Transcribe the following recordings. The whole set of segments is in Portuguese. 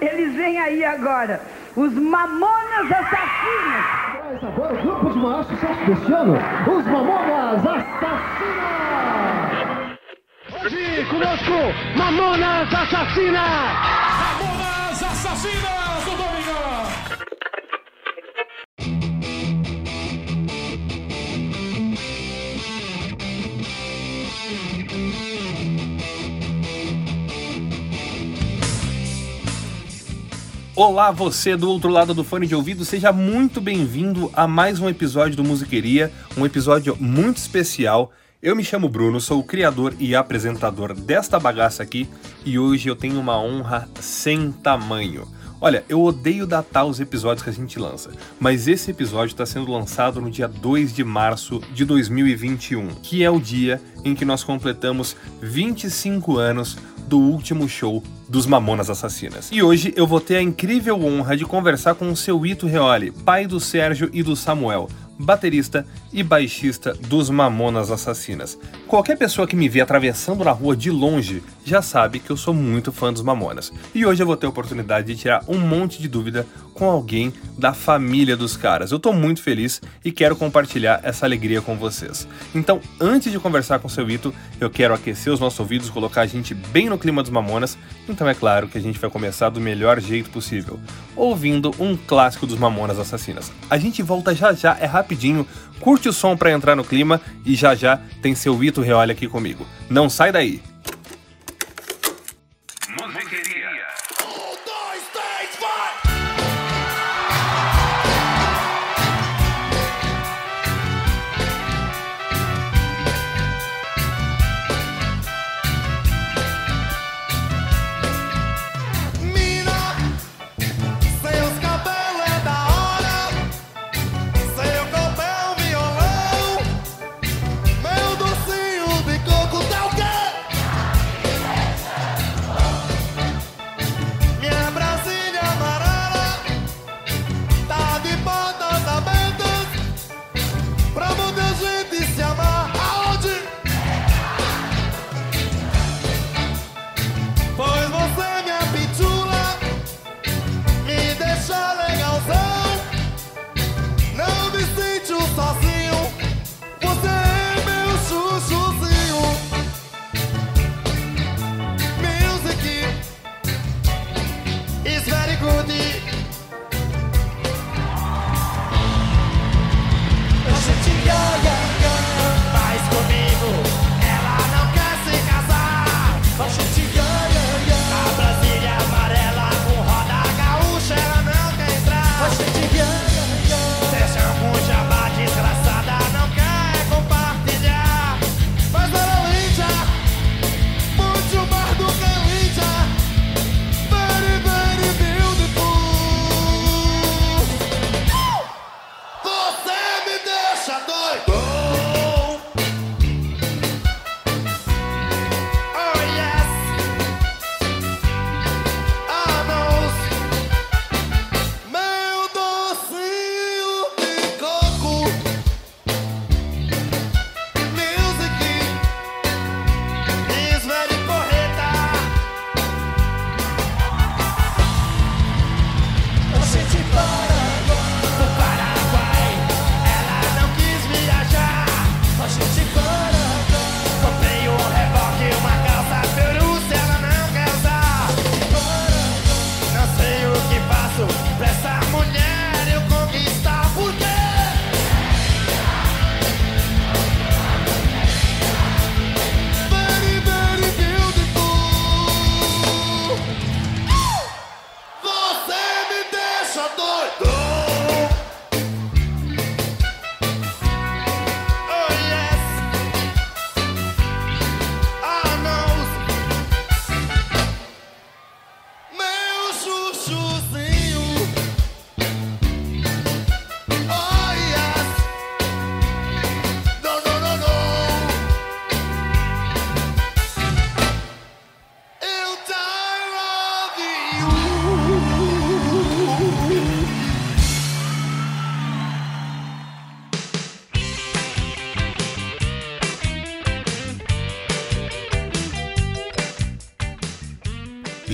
Eles vêm aí agora, os Mamonas Assassinas. Traz agora o grupo de maior sucesso deste ano, os Mamonas Assassinas! Hoje conosco, Mamonas Assassinas! Mamonas Assassinas Olá, você do outro lado do fone de ouvido, seja muito bem-vindo a mais um episódio do Musiqueria, um episódio muito especial. Eu me chamo Bruno, sou o criador e apresentador desta bagaça aqui e hoje eu tenho uma honra sem tamanho. Olha, eu odeio datar os episódios que a gente lança, mas esse episódio está sendo lançado no dia 2 de março de 2021, que é o dia em que nós completamos 25 anos do último show dos Mamonas Assassinas. E hoje eu vou ter a incrível honra de conversar com o seu Ito Reoli, pai do Sérgio e do Samuel, baterista e baixista dos Mamonas Assassinas. Qualquer pessoa que me vê atravessando na rua de longe já sabe que eu sou muito fã dos Mamonas. E hoje eu vou ter a oportunidade de tirar um monte de dúvida com alguém da família dos caras. Eu tô muito feliz e quero compartilhar essa alegria com vocês. Então, antes de conversar com o seu Ito, eu quero aquecer os nossos ouvidos, colocar a gente bem no clima dos Mamonas. Então é claro que a gente vai começar do melhor jeito possível, ouvindo um clássico dos Mamonas Assassinas. A gente volta já já, é rapidinho, curte o som para entrar no clima e já já tem seu Ito Reolha aqui comigo. Não sai daí!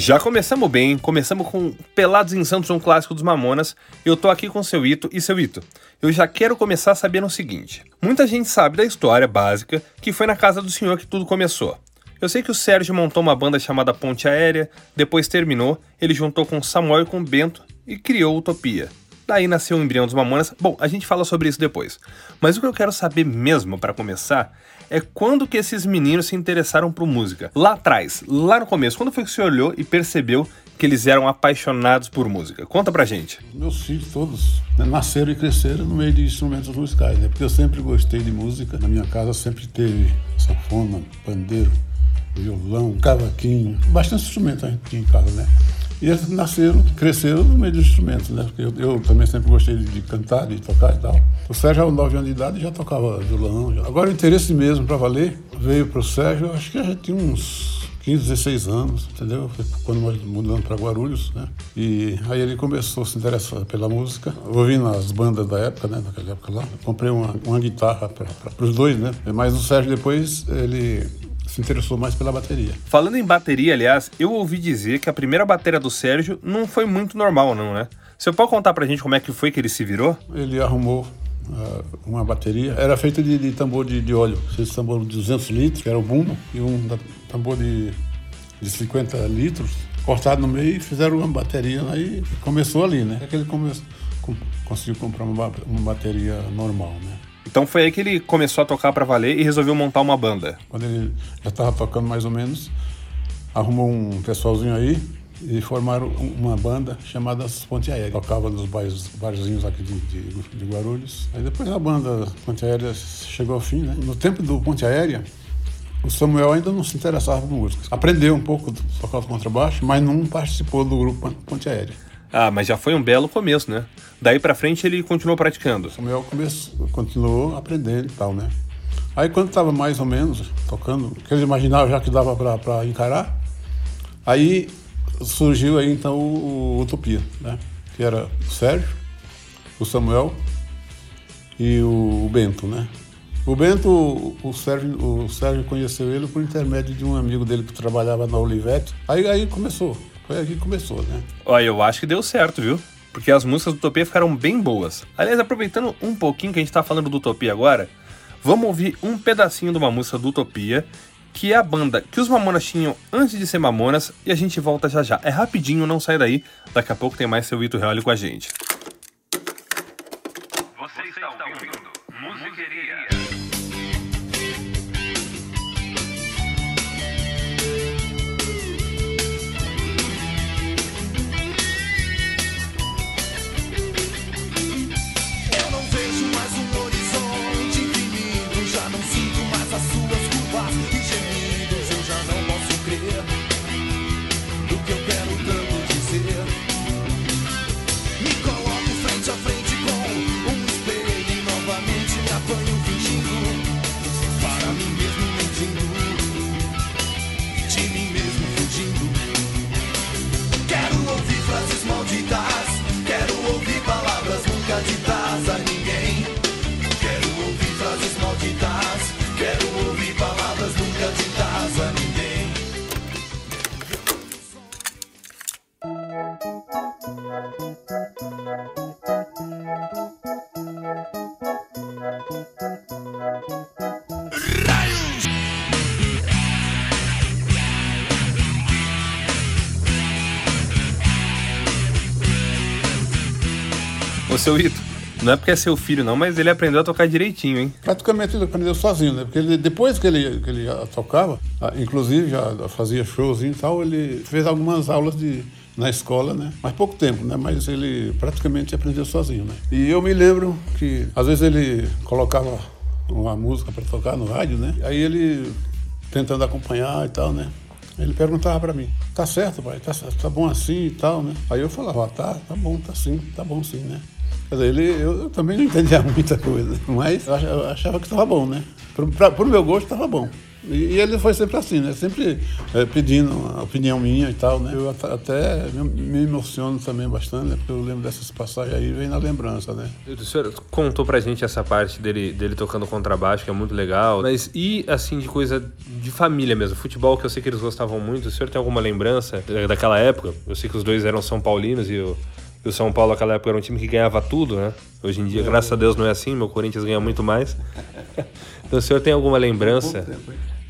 Já começamos bem, começamos com Pelados em Santos, um clássico dos Mamonas. Eu tô aqui com seu Ito e seu Ito. Eu já quero começar sabendo o seguinte: muita gente sabe da história básica que foi na casa do senhor que tudo começou. Eu sei que o Sérgio montou uma banda chamada Ponte Aérea, depois terminou, ele juntou com Samuel e com Bento e criou Utopia. Daí nasceu o embrião dos Mamonas. Bom, a gente fala sobre isso depois. Mas o que eu quero saber mesmo para começar é quando que esses meninos se interessaram por música. Lá atrás, lá no começo, quando foi que você olhou e percebeu que eles eram apaixonados por música? Conta pra gente. Meus filhos todos né, nasceram e cresceram no meio de instrumentos musicais, né? Porque eu sempre gostei de música. Na minha casa sempre teve sanfona, pandeiro, violão, cavaquinho, bastante instrumento a gente tinha em casa, né? E eles nasceram, cresceram no meio dos instrumentos, né? Porque eu, eu também sempre gostei de, de, cantar, de tocar e tal. O Sérgio, aos 9 anos de idade, já tocava violão. Já. Agora, o interesse mesmo para valer veio para o Sérgio, acho que já tinha uns 15, 16 anos, entendeu? Quando nós mudamos para Guarulhos, né? E aí ele começou a se interessar pela música, ouvindo as bandas da época, né? Naquela época lá. Eu comprei uma, uma guitarra para os dois, né? Mas o Sérgio depois, ele se interessou mais pela bateria. Falando em bateria, aliás, eu ouvi dizer que a primeira bateria do Sérgio não foi muito normal, não, né? Você pode contar pra gente como é que foi que ele se virou? Ele arrumou uh, uma bateria, era feita de, de, tambor de, de óleo, esse tambor de 200 litros, que era o bumbo, e um tambor de, de 50 litros, cortado no meio e fizeram uma bateria, aí começou ali, né? É que ele começou, com, conseguiu comprar uma, uma bateria normal, né? Então foi aí que ele começou a tocar para valer e resolveu montar uma banda. Quando ele já estava tocando mais ou menos, arrumou um pessoalzinho aí e formaram uma banda chamada Ponte Aérea. Tocava nos bairros, barzinhos aqui de, de, de, Guarulhos. Aí depois a banda Ponte Aérea chegou ao fim, né? No tempo do Ponte Aérea, o Samuel ainda não se interessava por música. Aprendeu um pouco de tocar o contrabaixo, mas não participou do grupo Ponte Aérea. Ah, mas já foi um belo começo, né? Daí pra frente ele continuou praticando. Samuel começou, continuou aprendendo e tal, né? Aí quando estava mais ou menos tocando, que ele imaginava já que dava para encarar, aí surgiu aí então o, o, Utopia, né? Que era o Sérgio, o Samuel e o, o Bento, né? O Bento, o Sérgio, o Sérgio conheceu ele por intermédio de um amigo dele que trabalhava na Olivete. Aí, aí começou, foi aí que começou, né? Olha, eu acho que deu certo, viu? Porque as músicas do Utopia ficaram bem boas. Aliás, aproveitando um pouquinho que a gente tá falando do Utopia agora, vamos ouvir um pedacinho de uma música do Utopia, que é a banda que os Mamonas tinham antes de ser Mamonas, e a gente volta já já. É rapidinho, não sai daí. Daqui a pouco tem mais seu Vitor Real com a gente. Ô, seu Ito, não é porque é seu filho, não, mas ele aprendeu a tocar direitinho, hein? Praticamente ele aprendeu sozinho, né? Porque ele, depois que ele, que ele tocava, inclusive já fazia shows e tal, ele fez algumas aulas de, na escola, né? Mas pouco tempo, né? Mas ele praticamente aprendeu sozinho, né? E eu me lembro que às vezes ele colocava uma música para tocar no rádio, né? Aí ele tentando acompanhar e tal, né? Ele perguntava para mim, tá certo, pai? Tá, tá bom assim e tal, né? Aí eu falava, ah, tá, tá bom, tá sim, tá bom sim, né? Quer dizer, ele, eu, eu também não entendia muita coisa, mas eu achava, eu achava que estava bom, né? Para o meu gosto, estava bom. E, e ele foi sempre assim, né? Sempre eh, pedindo a opinião minha e tal, né? Eu at- até me, me emociono também bastante, né? Porque eu lembro dessas passagens aí, vem na lembrança, né? O senhor contou pra gente essa parte dele, dele tocando contrabaixo, que é muito legal. Mas e, assim, de coisa de família mesmo? Futebol, que eu sei que eles gostavam muito. O senhor tem alguma lembrança da- daquela época? Eu sei que os dois eram São Paulinos e o, e o São Paulo, naquela época, era um time que ganhava tudo, né? Hoje em dia, graças a Deus, não é assim. Meu Corinthians ganha muito mais. Então, o senhor tem alguma lembrança?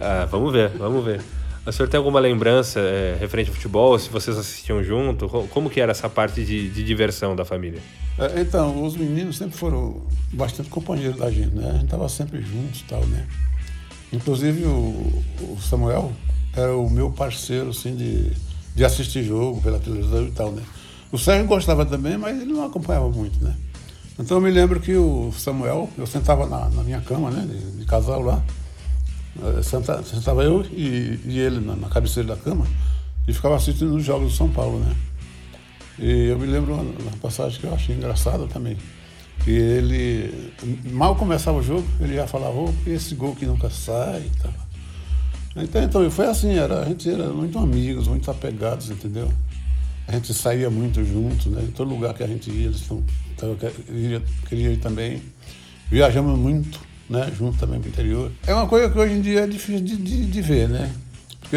Ah, vamos ver, vamos ver. O senhor tem alguma lembrança é, referente ao futebol? Se vocês assistiam junto? Co- Como que era essa parte de, de diversão da família? É, Então, os meninos sempre foram bastante companheiros da gente, né? A gente estava sempre juntos e tal, né? Inclusive o, o Samuel era o meu parceiro, assim, de, de assistir jogo pela televisão e tal, né? O Sérgio gostava também, mas ele não acompanhava muito, né? Então eu me lembro que o Samuel, eu sentava na, na minha cama, né? De, de casal lá. Eh, Senta, sentava eu e, e ele na, na cabeceira da cama e ficava assistindo os jogos do São Paulo, né? E eu me lembro uma, uma passagem que eu achei engraçada também. Que ele, mal começava o jogo, ele já falava, ô, esse gol que nunca sai e tal. Então, então foi assim, era, a gente era muito amigos, muito apegados, entendeu? A gente saía muito junto, né? Em todo lugar que a gente ia, eles tão, tão, queria, queria ir também. Viajamos muito, né? Junto também para o interior. É uma coisa que hoje em dia é difícil de, de, de ver, né? Porque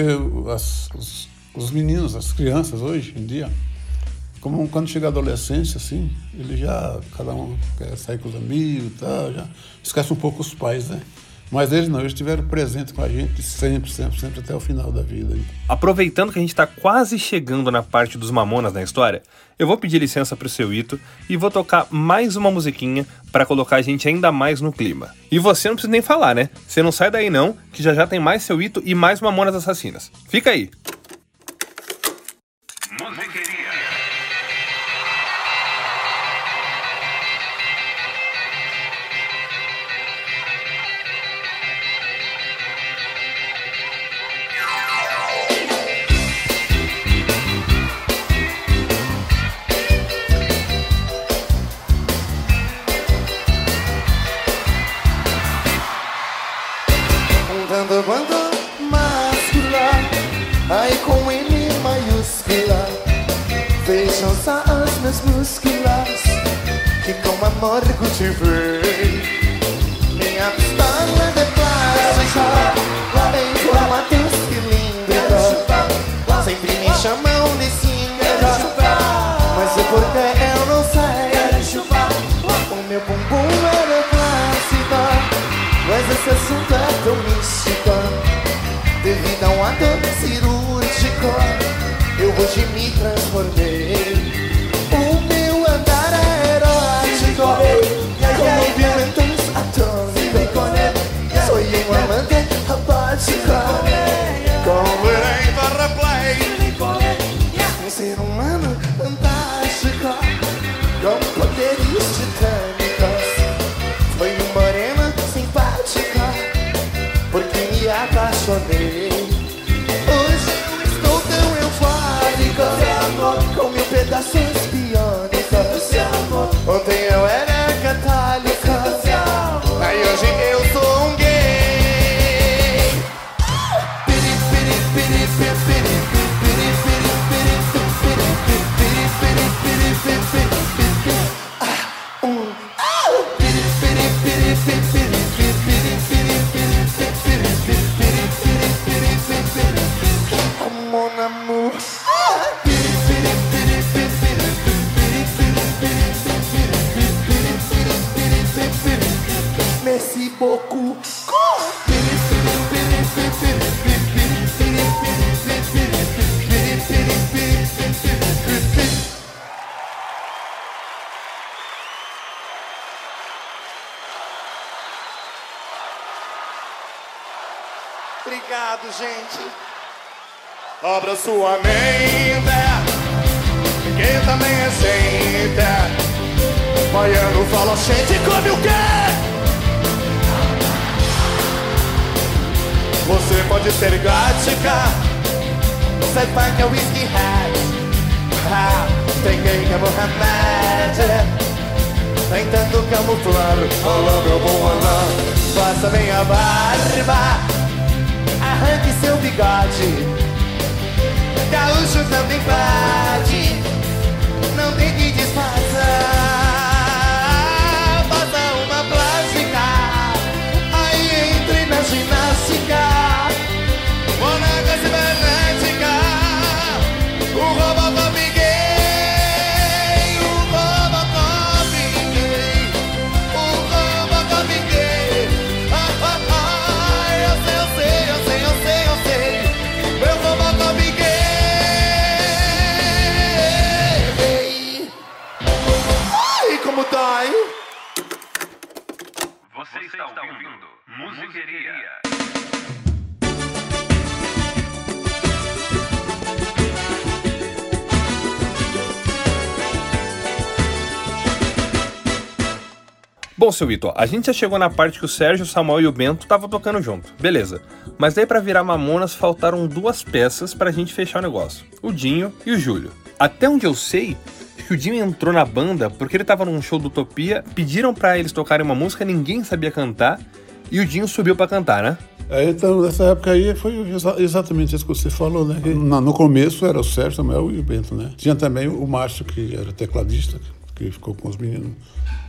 as- os, os meninos, as crianças hoje em dia, como quando chega a adolescência, assim, ele já, cada um quer sair com os amigos e tal, já esquece um pouco os pais, né? Mas eles não, eles estiveram presentes com a gente sempre, sempre, sempre até o final da vida. Aproveitando que a gente tá quase chegando na parte dos mamonas na história, eu vou pedir licença pro seu Ito e vou tocar mais uma musiquinha pra colocar a gente ainda mais no clima. E você não precisa nem falar, né? Você não sai daí não, que já já tem mais seu Ito e mais mamonas assassinas. Fica aí. Um que com amor cultivei. Minha pistola de plástico, em formato cilíndrico. Sempre me chamam de cínico, mas o porquê eu não sei. O meu bumbum era clássico, mas esse assunto é tão místico. Devido a um ato cirúrgico, eu hoje me transformei. Abra sua mente, que também é gente. Baiano fala, gente, come o quê? Você pode ser gótica, você é whisky hat. Ah, tem quem que é Mohamed. Tentando camuflar, olá meu bom olá Faça bem a barba arranque seu bigode. Gaúcho também pode, não tem que disfarçar. Faça uma plástica, aí entre na ginástica. Boneca cibernética, o Robocop seu Vitor, a gente já chegou na parte que o Sérgio, o Samuel e o Bento estavam tocando junto. Beleza. Mas daí pra virar Mamonas faltaram duas peças pra gente fechar o negócio. O Dinho e o Júlio. Até onde eu sei, que o Dinho entrou na banda porque ele tava num show do Utopia, pediram pra eles tocarem uma música, ninguém sabia cantar, e o Dinho subiu pra cantar, né? Aí, então, nessa época aí foi exa- exatamente isso que você falou, né? Que na- no começo era o Sérgio, Samuel e o Bento, né? Tinha também o Márcio, que era tecladista, que ficou com os meninos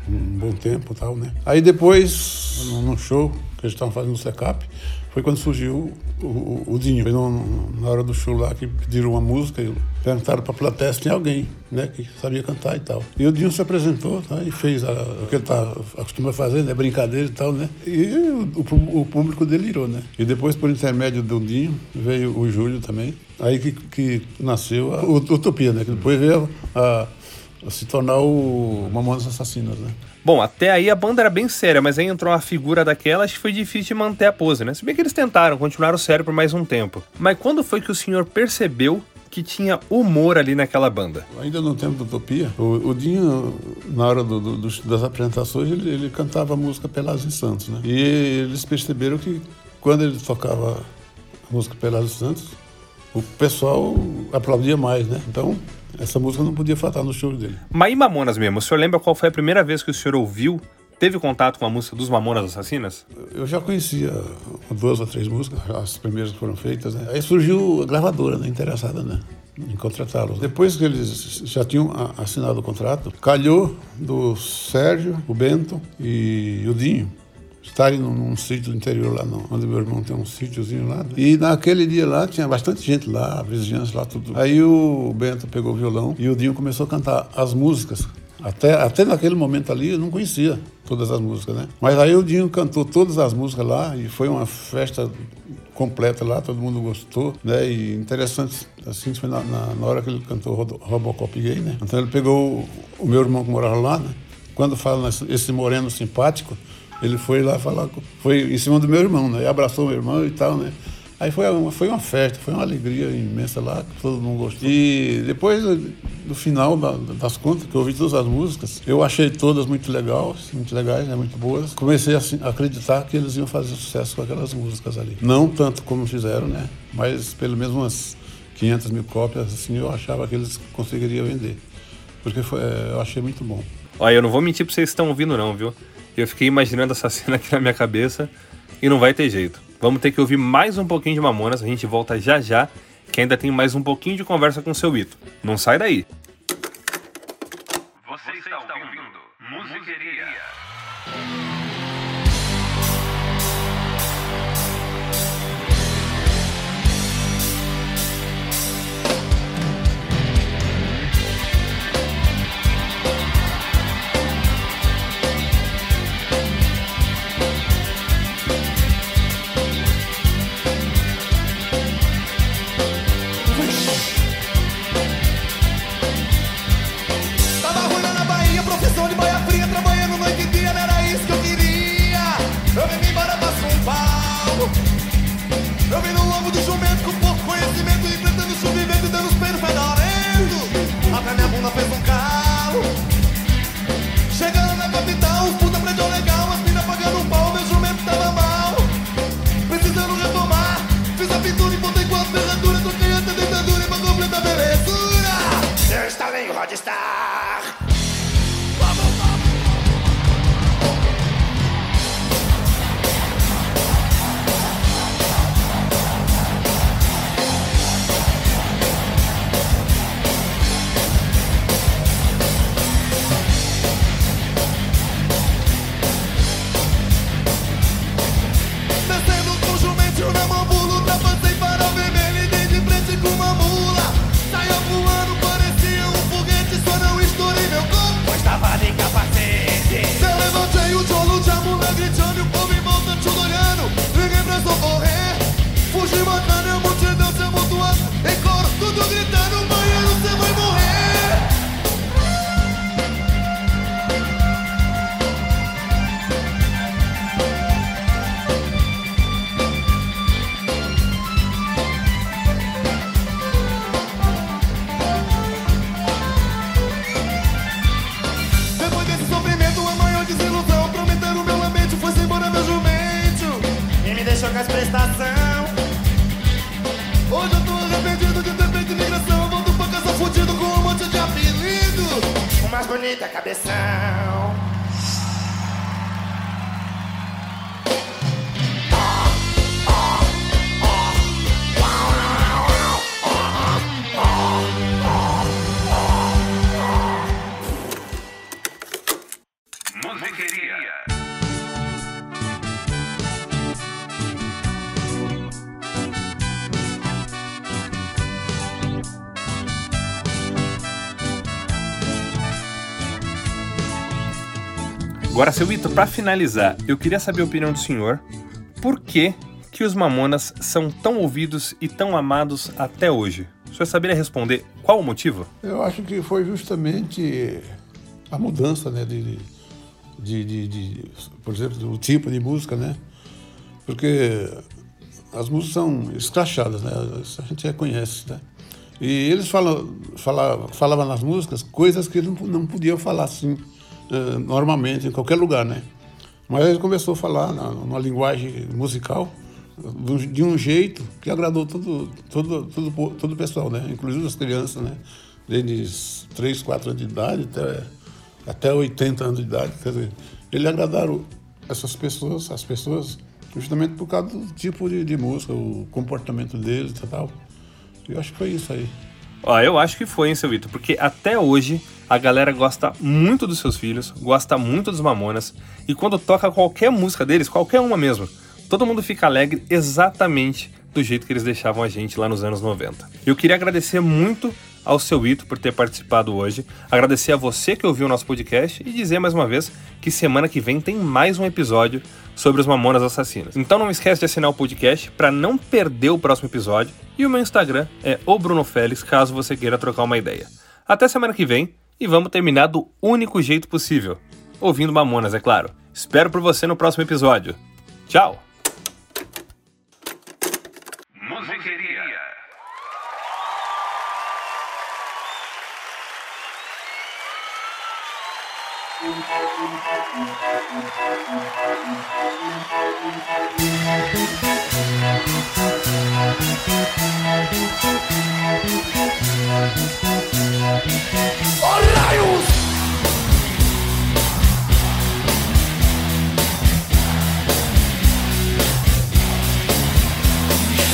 um bom tempo e tal, né? Aí depois, num show que a gente estava fazendo no Secap, foi quando surgiu o, o, o Dinho. Foi no- na hora do show lá que pediram uma música e perguntaram para a plateia se tinha alguém, né, que sabia cantar e tal. E o Dinho se apresentou tá, e fez a- o que ele tá, acostuma fazer, né, brincadeira e tal, né. E o, o público delirou, né. E depois, por intermédio do Dinho, veio o Júlio também. Aí que, que nasceu a Ut- Utopia, né, que depois veio a, a se tornar o Mamonas Assassinas, né. Bom, até aí a banda era bem séria, mas aí entrou uma figura daquelas que foi difícil de manter a pose, né? Se bem que eles tentaram, continuaram sério por mais um tempo. Mas quando foi que o senhor percebeu que tinha humor ali naquela banda? Ainda no tempo da Utopia, o, o Dinho, na hora do- do- dos- das apresentações, ele, ele cantava a música Pelas e Santos, né? E eles perceberam que quando ele tocava a música Pelas e Santos, o pessoal aplaudia mais, né? Então, essa música não podia faltar no show dele. Mas e Mamonas mesmo? O senhor lembra qual foi a primeira vez que o senhor ouviu, teve contato com a música dos Mamonas Assassinas? Eu já conhecia duas ou três músicas, as primeiras que foram feitas, né? Aí surgiu a gravadora, né? Interessada, né? Em contratá-los. Depois que eles já tinham assinado o contrato, calhou do Sérgio, o Bento e o Dinho estarem num, num sítio do interior lá, não, onde meu irmão tem um sítiozinho lá. né? E naquele dia lá tinha bastante gente lá, vizinhança lá, tudo. Aí o Bento pegou o violão e o Dinho começou a cantar as músicas. Até, até naquele momento ali eu não conhecia todas as músicas, né? Mas aí o Dinho cantou todas as músicas lá e foi uma festa completa lá, todo mundo gostou, né? E interessante, assim, foi na, na, na hora que ele cantou Robocop Gay, né? Então ele pegou o, o meu irmão que morava lá, né? Quando fala esse moreno simpático, ele foi lá falar, foi em cima do meu irmão, né? E abraçou meu irmão e tal, né? Aí foi uma, foi uma festa, foi uma alegria imensa lá, todo mundo gostou. E depois, do final da- das contas, que eu ouvi todas as músicas, eu achei todas muito legais, muito legais, né, muito boas. Comecei assim, a acreditar que eles iam fazer sucesso com aquelas músicas ali. Não tanto como fizeram, né? Mas pelo menos umas 500 mil cópias, assim, eu achava que eles conseguiriam vender. Porque foi, é, eu achei muito bom. Olha, eu não vou mentir pra vocês que estão ouvindo não, viu? Eu fiquei imaginando essa cena aqui na minha cabeça e não vai ter jeito. Vamos ter que ouvir mais um pouquinho de Mamonas, a gente volta já já, que ainda tem mais um pouquinho de conversa com o seu Ito. Não sai daí. Bonita, cabeção. Agora, seu Vitor, para finalizar, eu queria saber a opinião do senhor. Por que, que os Mamonas são tão ouvidos e tão amados até hoje? O senhor saberia responder qual o motivo? Eu acho que foi justamente a mudança, né, de, de, de, de por exemplo, do tipo de música, né? Porque as músicas são escrachadas, né? A gente reconhece, né? E eles falam, falavam nas músicas coisas que eles não, não podiam falar assim eh, normalmente, em qualquer lugar, né? Mas ele começou a falar na, numa linguagem musical de um jeito que agradou todo, todo, todo, todo o pessoal, né? Inclusive as crianças, né? Desde 3, 4 anos de idade até, até 80 anos de idade. Quer dizer, ele agradaram essas pessoas, as pessoas, justamente por causa do tipo de, de música, o comportamento deles e tal. Eu acho que foi isso aí. Ó, eu acho que foi, hein, seu Vitor? Porque até hoje a galera gosta muito dos seus filhos, gosta muito dos Mamonas, e quando toca qualquer música deles, qualquer uma mesmo, todo mundo fica alegre exatamente do jeito que eles deixavam a gente lá nos anos 90. Eu queria agradecer muito ao seu Ito por ter participado hoje, agradecer a você que ouviu o nosso podcast e dizer mais uma vez que semana que vem tem mais um episódio sobre os Mamonas Assassinas. Então não esquece de assinar o podcast para não perder o próximo episódio e o meu Instagram é o Bruno Félix, caso você queira trocar uma ideia. Até semana que vem e vamos terminar do único jeito possível. Ouvindo Mamonas, é claro. Espero por você no próximo episódio. Tchau! Fui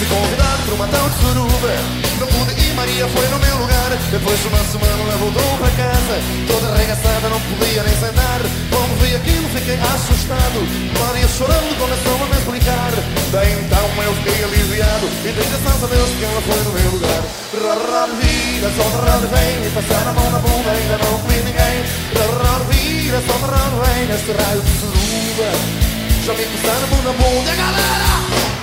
convidado para uma tal suruba Não pude ir, Maria foi no meu lugar Depois de uma semana ela voltou para casa. Toda arregaçada, não podia nem sentar Quando vi aquilo fiquei assustado. Maria chorando começou a me explicar. Daí então eu fiquei aliviado. E dei graças a Deus que ela foi no meu lugar. Rarra de vida, só raro vem. E passar a mão na bunda ainda não comi ninguém. Rarra de vida, só raro vem. Neste raio de suruba. Já me passaram a mão na bunda, galera!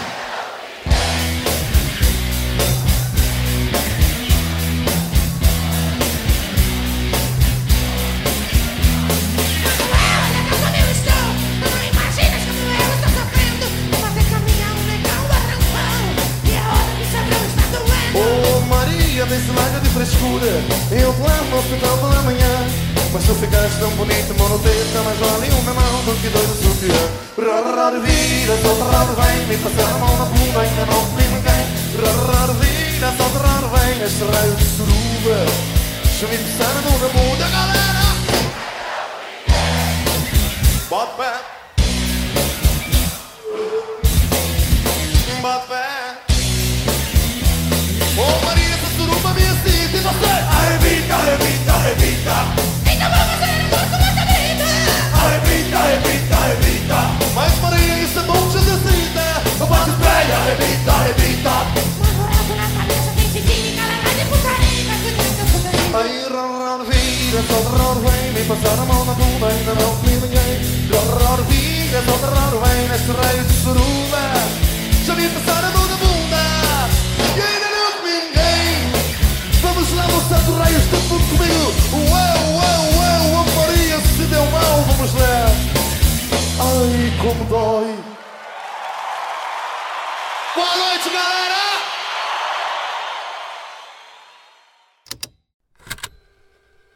Vem Me passar a mão na bunda, ainda não comi ninguém Rara de vida, solta raro vem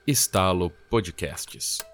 Estalo Podcasts.